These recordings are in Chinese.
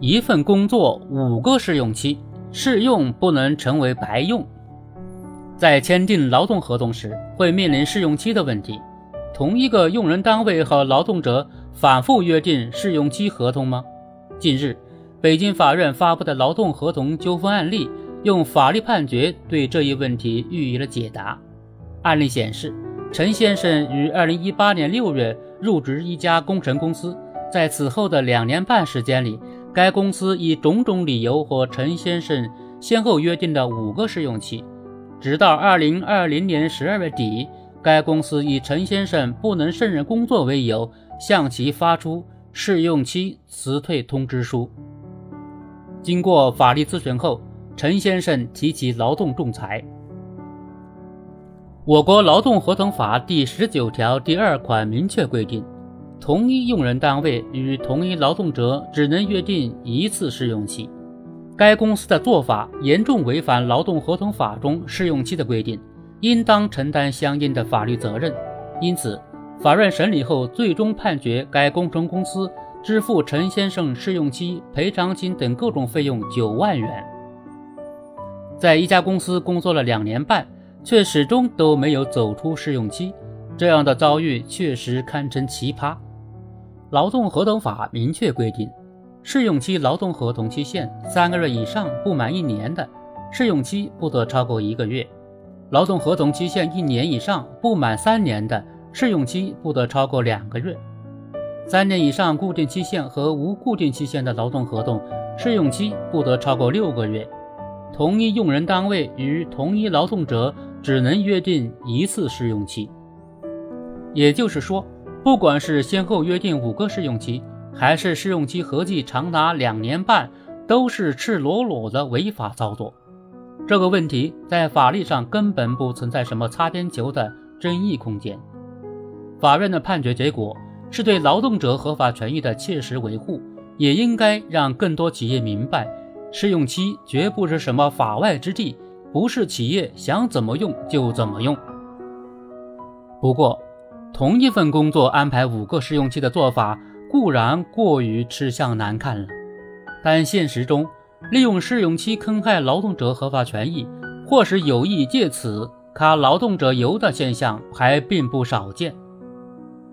一份工作五个试用期，试用不能成为白用。在签订劳动合同时，会面临试用期的问题。同一个用人单位和劳动者反复约定试用期合同吗？近日，北京法院发布的劳动合同纠纷案例，用法律判决对这一问题予以了解答。案例显示，陈先生于二零一八年六月入职一家工程公司，在此后的两年半时间里，该公司以种种理由和陈先生先后约定了五个试用期。直到二零二零年十二月底，该公司以陈先生不能胜任工作为由，向其发出试用期辞退通知书。经过法律咨询后，陈先生提起劳动仲裁。我国劳动合同法第十九条第二款明确规定，同一用人单位与同一劳动者只能约定一次试用期。该公司的做法严重违反劳动合同法中试用期的规定，应当承担相应的法律责任。因此，法院审理后最终判决该工程公司支付陈先生试用期赔偿金等各种费用九万元。在一家公司工作了两年半，却始终都没有走出试用期，这样的遭遇确实堪称奇葩。劳动合同法明确规定。试用期劳动合同期限三个月以上不满一年的，试用期不得超过一个月；劳动合同期限一年以上不满三年的，试用期不得超过两个月；三年以上固定期限和无固定期限的劳动合同，试用期不得超过六个月。同一用人单位与同一劳动者只能约定一次试用期。也就是说，不管是先后约定五个试用期。还是试用期合计长达两年半，都是赤裸裸的违法操作。这个问题在法律上根本不存在什么擦边球的争议空间。法院的判决结果是对劳动者合法权益的切实维护，也应该让更多企业明白，试用期绝不是什么法外之地，不是企业想怎么用就怎么用。不过，同一份工作安排五个试用期的做法。固然过于吃相难看了，但现实中利用试用期坑害劳动者合法权益，或是有意借此卡劳动者油的现象还并不少见。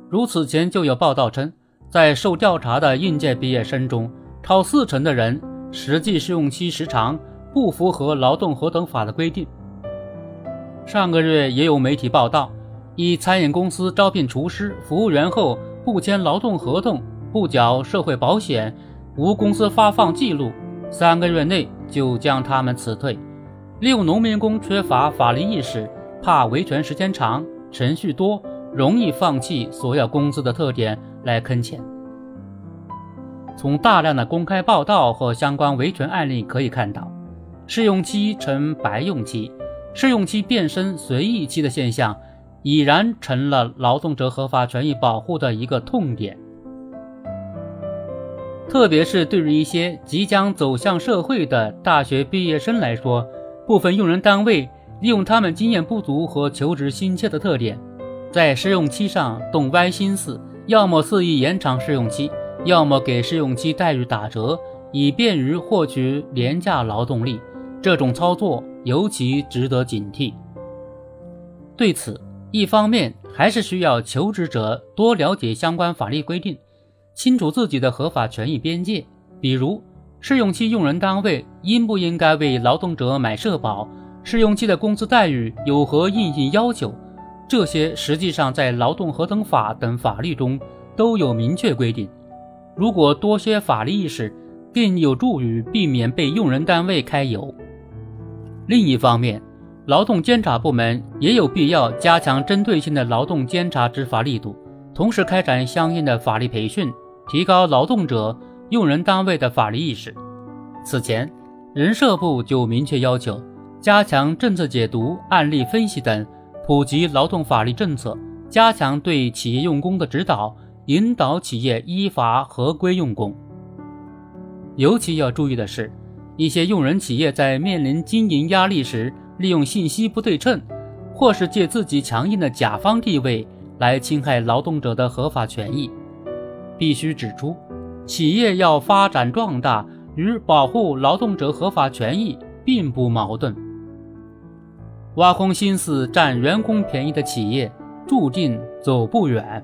如此前就有报道称，在受调查的应届毕业生中，超四成的人实际试用期时长不符合劳动合同法的规定。上个月也有媒体报道，一餐饮公司招聘厨师、服务员后。不签劳动合同，不缴社会保险，无公司发放记录，三个月内就将他们辞退。利用农民工缺乏法律意识、怕维权时间长、程序多、容易放弃索要工资的特点来坑钱。从大量的公开报道和相关维权案例可以看到，试用期成白用期、试用期变身随意期的现象。已然成了劳动者合法权益保护的一个痛点，特别是对于一些即将走向社会的大学毕业生来说，部分用人单位利用他们经验不足和求职心切的特点，在试用期上动歪心思，要么肆意延长试用期，要么给试用期待遇打折，以便于获取廉价劳动力。这种操作尤其值得警惕。对此，一方面还是需要求职者多了解相关法律规定，清楚自己的合法权益边界。比如，试用期用人单位应不应该为劳动者买社保？试用期的工资待遇有何硬性要求？这些实际上在劳动合同法等法律中都有明确规定。如果多些法律意识，更有助于避免被用人单位揩油。另一方面，劳动监察部门也有必要加强针对性的劳动监察执法力度，同时开展相应的法律培训，提高劳动者、用人单位的法律意识。此前，人社部就明确要求加强政策解读、案例分析等，普及劳动法律政策，加强对企业用工的指导，引导企业依法合规用工。尤其要注意的是，一些用人企业在面临经营压力时，利用信息不对称，或是借自己强硬的甲方地位来侵害劳动者的合法权益。必须指出，企业要发展壮大，与保护劳动者合法权益并不矛盾。挖空心思占员工便宜的企业，注定走不远。